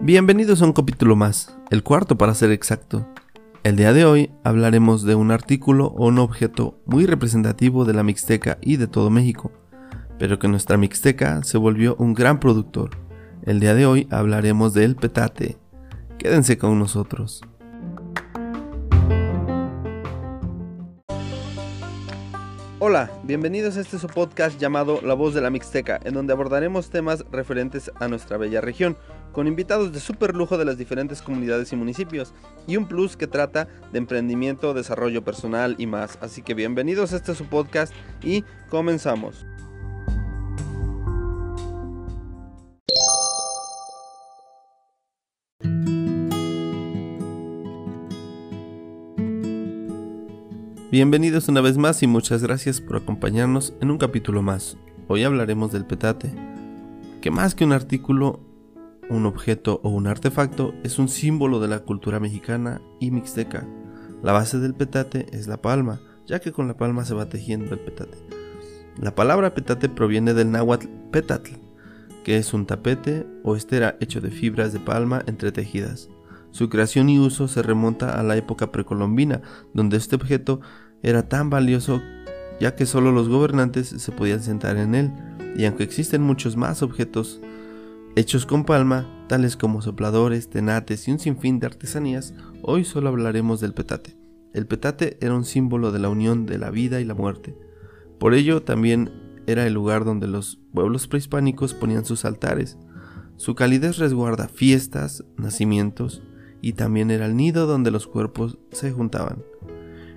Bienvenidos a un capítulo más, el cuarto para ser exacto. El día de hoy hablaremos de un artículo o un objeto muy representativo de la Mixteca y de todo México, pero que nuestra Mixteca se volvió un gran productor. El día de hoy hablaremos del petate. Quédense con nosotros. Hola, bienvenidos a este su podcast llamado La Voz de la Mixteca, en donde abordaremos temas referentes a nuestra bella región, con invitados de super lujo de las diferentes comunidades y municipios, y un plus que trata de emprendimiento, desarrollo personal y más. Así que bienvenidos a este su podcast y comenzamos. Bienvenidos una vez más y muchas gracias por acompañarnos en un capítulo más. Hoy hablaremos del petate, que más que un artículo, un objeto o un artefacto, es un símbolo de la cultura mexicana y mixteca. La base del petate es la palma, ya que con la palma se va tejiendo el petate. La palabra petate proviene del náhuatl petatl, que es un tapete o estera hecho de fibras de palma entretejidas. Su creación y uso se remonta a la época precolombina, donde este objeto era tan valioso ya que solo los gobernantes se podían sentar en él, y aunque existen muchos más objetos hechos con palma, tales como sopladores, tenates y un sinfín de artesanías, hoy solo hablaremos del petate. El petate era un símbolo de la unión de la vida y la muerte. Por ello también era el lugar donde los pueblos prehispánicos ponían sus altares. Su calidez resguarda fiestas, nacimientos, y también era el nido donde los cuerpos se juntaban.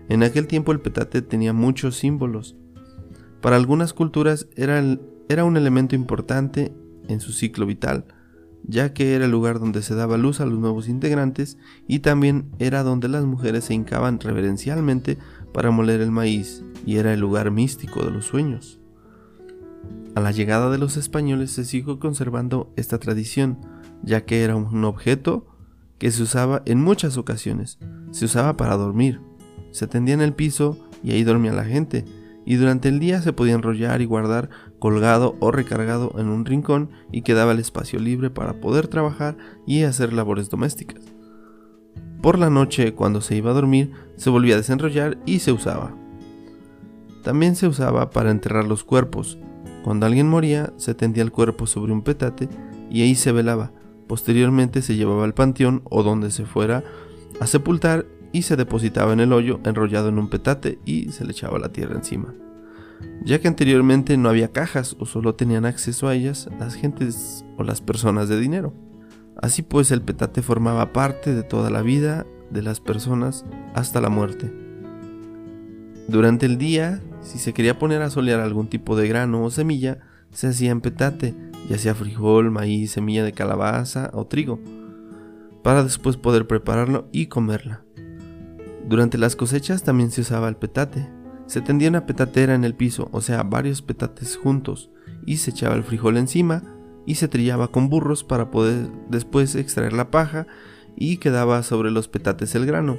En aquel tiempo el petate tenía muchos símbolos. Para algunas culturas era, era un elemento importante en su ciclo vital, ya que era el lugar donde se daba luz a los nuevos integrantes y también era donde las mujeres se hincaban reverencialmente para moler el maíz y era el lugar místico de los sueños. A la llegada de los españoles se siguió conservando esta tradición, ya que era un objeto que se usaba en muchas ocasiones. Se usaba para dormir. Se tendía en el piso y ahí dormía la gente, y durante el día se podía enrollar y guardar colgado o recargado en un rincón y quedaba el espacio libre para poder trabajar y hacer labores domésticas. Por la noche, cuando se iba a dormir, se volvía a desenrollar y se usaba. También se usaba para enterrar los cuerpos. Cuando alguien moría, se tendía el cuerpo sobre un petate y ahí se velaba, Posteriormente se llevaba al panteón o donde se fuera a sepultar y se depositaba en el hoyo enrollado en un petate y se le echaba la tierra encima. Ya que anteriormente no había cajas o solo tenían acceso a ellas las gentes o las personas de dinero. Así pues el petate formaba parte de toda la vida de las personas hasta la muerte. Durante el día, si se quería poner a solear algún tipo de grano o semilla, se hacía en petate ya sea frijol, maíz, semilla de calabaza o trigo, para después poder prepararlo y comerla. Durante las cosechas también se usaba el petate. Se tendía una petatera en el piso, o sea, varios petates juntos, y se echaba el frijol encima y se trillaba con burros para poder después extraer la paja y quedaba sobre los petates el grano,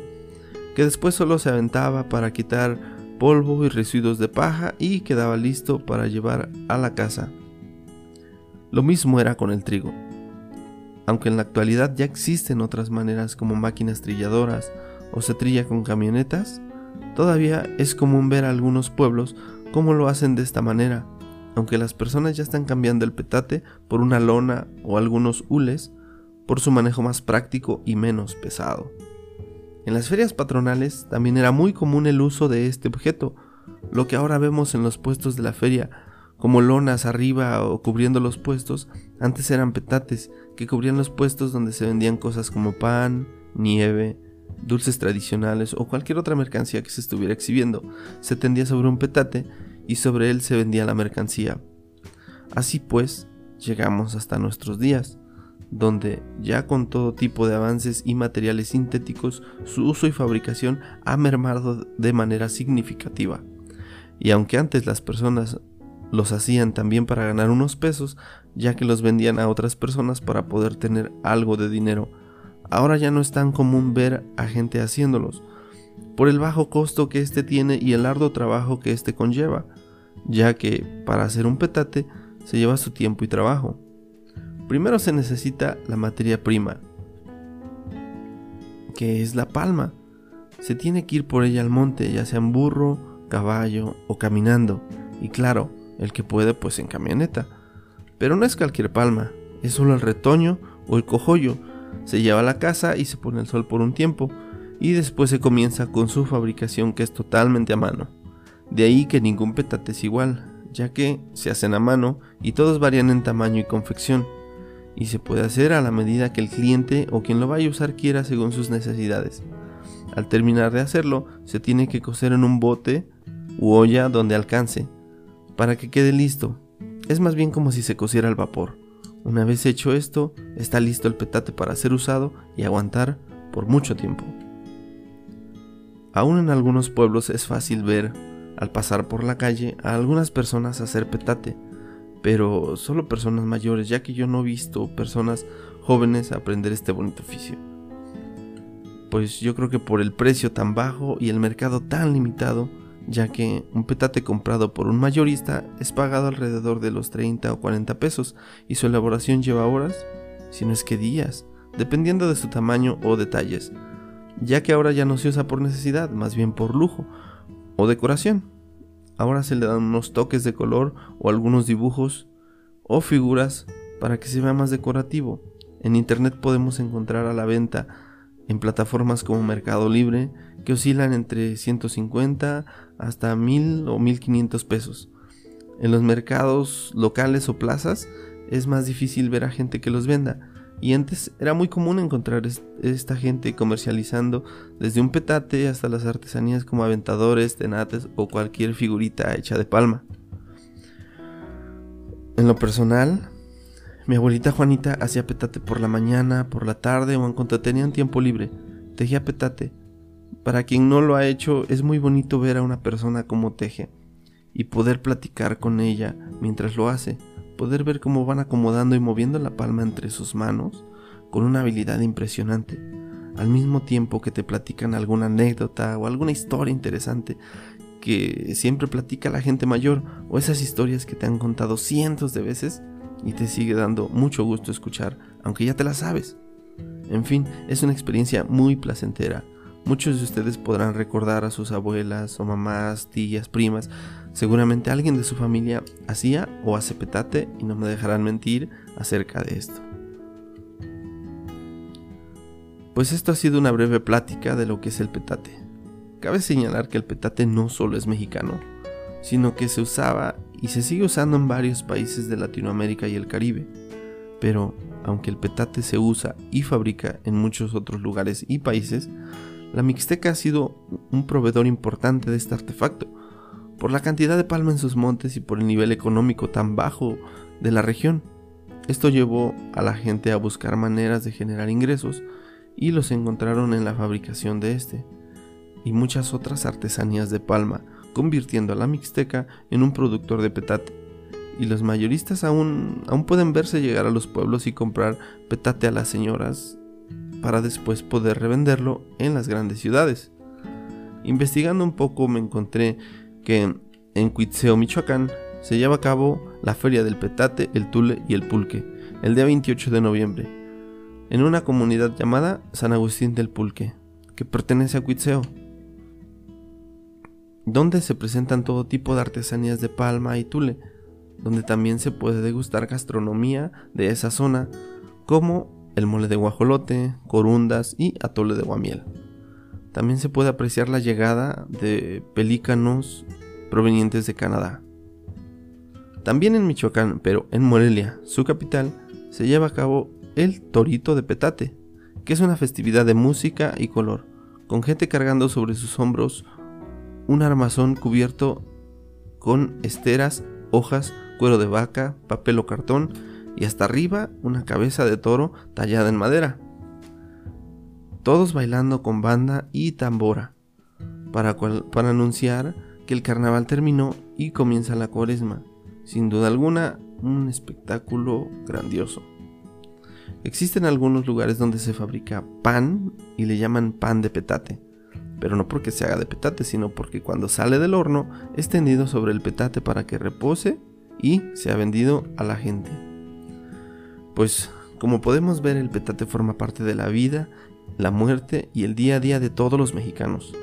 que después solo se aventaba para quitar polvo y residuos de paja y quedaba listo para llevar a la casa. Lo mismo era con el trigo. Aunque en la actualidad ya existen otras maneras como máquinas trilladoras o se trilla con camionetas, todavía es común ver a algunos pueblos cómo lo hacen de esta manera, aunque las personas ya están cambiando el petate por una lona o algunos hules por su manejo más práctico y menos pesado. En las ferias patronales también era muy común el uso de este objeto, lo que ahora vemos en los puestos de la feria como lonas arriba o cubriendo los puestos, antes eran petates que cubrían los puestos donde se vendían cosas como pan, nieve, dulces tradicionales o cualquier otra mercancía que se estuviera exhibiendo. Se tendía sobre un petate y sobre él se vendía la mercancía. Así pues, llegamos hasta nuestros días, donde ya con todo tipo de avances y materiales sintéticos, su uso y fabricación ha mermado de manera significativa. Y aunque antes las personas los hacían también para ganar unos pesos, ya que los vendían a otras personas para poder tener algo de dinero. Ahora ya no es tan común ver a gente haciéndolos, por el bajo costo que éste tiene y el arduo trabajo que éste conlleva. ya que para hacer un petate se lleva su tiempo y trabajo. Primero se necesita la materia prima, que es la palma. Se tiene que ir por ella al monte, ya sea en burro, caballo o caminando. Y claro, el que puede pues en camioneta. Pero no es cualquier palma, es solo el retoño o el cojollo. Se lleva a la casa y se pone al sol por un tiempo. Y después se comienza con su fabricación que es totalmente a mano. De ahí que ningún petate es igual, ya que se hacen a mano y todos varían en tamaño y confección y se puede hacer a la medida que el cliente o quien lo vaya a usar quiera según sus necesidades. Al terminar de hacerlo, se tiene que cocer en un bote u olla donde alcance, para que quede listo. Es más bien como si se cociera al vapor. Una vez hecho esto, está listo el petate para ser usado y aguantar por mucho tiempo. Aún en algunos pueblos es fácil ver, al pasar por la calle, a algunas personas hacer petate, pero solo personas mayores, ya que yo no he visto personas jóvenes aprender este bonito oficio. Pues yo creo que por el precio tan bajo y el mercado tan limitado, ya que un petate comprado por un mayorista es pagado alrededor de los 30 o 40 pesos y su elaboración lleva horas, si no es que días, dependiendo de su tamaño o detalles, ya que ahora ya no se usa por necesidad, más bien por lujo o decoración. Ahora se le dan unos toques de color o algunos dibujos o figuras para que se vea más decorativo. En internet podemos encontrar a la venta en plataformas como Mercado Libre que oscilan entre 150 hasta 1000 o 1500 pesos. En los mercados locales o plazas es más difícil ver a gente que los venda, y antes era muy común encontrar esta gente comercializando desde un petate hasta las artesanías como aventadores, tenates o cualquier figurita hecha de palma. En lo personal, mi abuelita Juanita hacía petate por la mañana, por la tarde o en cuanto tenía un tiempo libre. Tejía petate. Para quien no lo ha hecho, es muy bonito ver a una persona como teje y poder platicar con ella mientras lo hace poder ver cómo van acomodando y moviendo la palma entre sus manos con una habilidad impresionante, al mismo tiempo que te platican alguna anécdota o alguna historia interesante que siempre platica la gente mayor o esas historias que te han contado cientos de veces y te sigue dando mucho gusto escuchar, aunque ya te la sabes. En fin, es una experiencia muy placentera. Muchos de ustedes podrán recordar a sus abuelas o mamás, tías, primas, Seguramente alguien de su familia hacía o hace petate y no me dejarán mentir acerca de esto. Pues esto ha sido una breve plática de lo que es el petate. Cabe señalar que el petate no solo es mexicano, sino que se usaba y se sigue usando en varios países de Latinoamérica y el Caribe. Pero, aunque el petate se usa y fabrica en muchos otros lugares y países, la Mixteca ha sido un proveedor importante de este artefacto, por la cantidad de palma en sus montes y por el nivel económico tan bajo de la región. Esto llevó a la gente a buscar maneras de generar ingresos y los encontraron en la fabricación de este y muchas otras artesanías de palma, convirtiendo a la Mixteca en un productor de petate. Y los mayoristas aún, aún pueden verse llegar a los pueblos y comprar petate a las señoras para después poder revenderlo en las grandes ciudades. Investigando un poco me encontré que en Cuitzeo, Michoacán, se lleva a cabo la Feria del Petate, el Tule y el Pulque, el día 28 de noviembre, en una comunidad llamada San Agustín del Pulque, que pertenece a Cuitzeo, donde se presentan todo tipo de artesanías de palma y tule, donde también se puede degustar gastronomía de esa zona, como el mole de guajolote, corundas y atole de guamiel. También se puede apreciar la llegada de pelícanos provenientes de Canadá. También en Michoacán, pero en Morelia, su capital, se lleva a cabo el Torito de Petate, que es una festividad de música y color, con gente cargando sobre sus hombros un armazón cubierto con esteras, hojas, cuero de vaca, papel o cartón y hasta arriba una cabeza de toro tallada en madera todos bailando con banda y tambora, para, para anunciar que el carnaval terminó y comienza la cuaresma. Sin duda alguna, un espectáculo grandioso. Existen algunos lugares donde se fabrica pan y le llaman pan de petate, pero no porque se haga de petate, sino porque cuando sale del horno es tendido sobre el petate para que repose y sea vendido a la gente. Pues como podemos ver el petate forma parte de la vida, la muerte y el día a día de todos los mexicanos.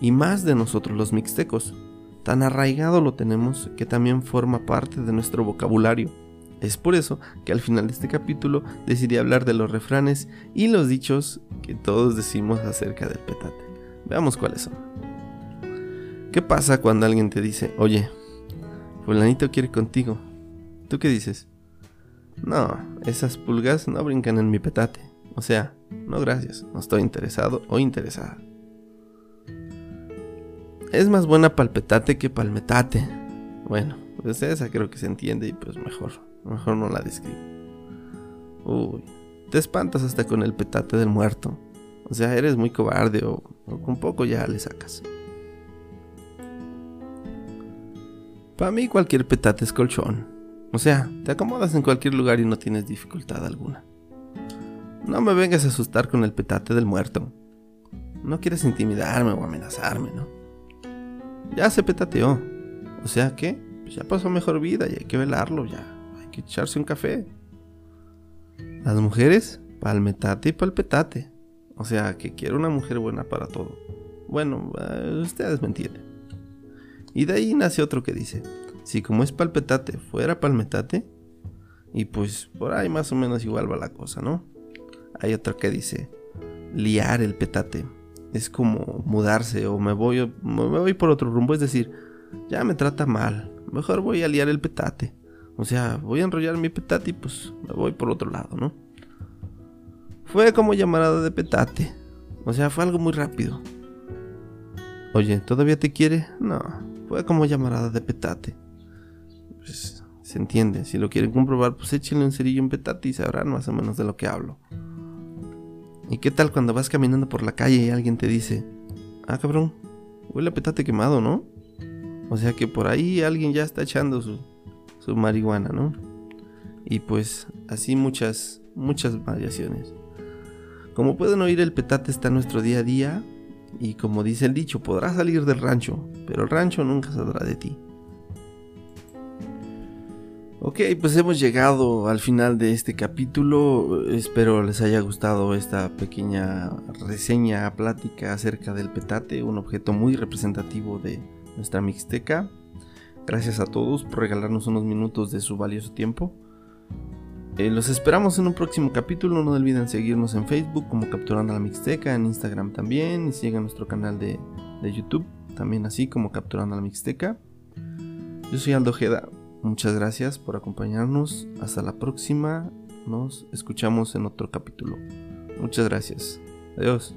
Y más de nosotros los mixtecos. Tan arraigado lo tenemos que también forma parte de nuestro vocabulario. Es por eso que al final de este capítulo decidí hablar de los refranes y los dichos que todos decimos acerca del petate. Veamos cuáles son. ¿Qué pasa cuando alguien te dice, oye, fulanito quiere contigo? ¿Tú qué dices? No, esas pulgas no brincan en mi petate. O sea, no gracias, no estoy interesado o interesada. Es más buena palpetate que palmetate. Bueno, pues esa creo que se entiende y pues mejor, mejor no la describo. Uy, te espantas hasta con el petate del muerto. O sea, eres muy cobarde o, con poco ya le sacas. Para mí cualquier petate es colchón. O sea, te acomodas en cualquier lugar y no tienes dificultad alguna. No me vengas a asustar con el petate del muerto. No quieres intimidarme o amenazarme, ¿no? Ya se petateó. O sea que pues ya pasó mejor vida y hay que velarlo ya. Hay que echarse un café. Las mujeres, palmetate y palpetate. O sea, que quiero una mujer buena para todo. Bueno, eh, ustedes me entienden. Y de ahí nace otro que dice, si como es palpetate fuera palmetate, y pues por ahí más o menos igual va la cosa, ¿no? Hay otro que dice, liar el petate. Es como mudarse o me voy, me voy por otro rumbo, es decir, ya me trata mal, mejor voy a liar el petate. O sea, voy a enrollar mi petate y pues me voy por otro lado, ¿no? Fue como llamarada de petate. O sea, fue algo muy rápido. Oye, ¿todavía te quiere? No, fue como llamarada de petate. Pues se entiende. Si lo quieren comprobar, pues échenle un cerillo en petate y sabrán más o menos de lo que hablo. ¿Y qué tal cuando vas caminando por la calle y alguien te dice, ah cabrón, huele a petate quemado, ¿no? O sea que por ahí alguien ya está echando su, su marihuana, ¿no? Y pues así muchas, muchas variaciones. Como pueden oír, el petate está en nuestro día a día y como dice el dicho, podrás salir del rancho, pero el rancho nunca saldrá de ti. Ok, pues hemos llegado al final de este capítulo. Espero les haya gustado esta pequeña reseña, plática acerca del petate, un objeto muy representativo de nuestra mixteca. Gracias a todos por regalarnos unos minutos de su valioso tiempo. Eh, los esperamos en un próximo capítulo. No olviden seguirnos en Facebook como Capturando la Mixteca, en Instagram también. Y sigan nuestro canal de, de YouTube, también así como Capturando la Mixteca. Yo soy Aldo Ojeda. Muchas gracias por acompañarnos. Hasta la próxima. Nos escuchamos en otro capítulo. Muchas gracias. Adiós.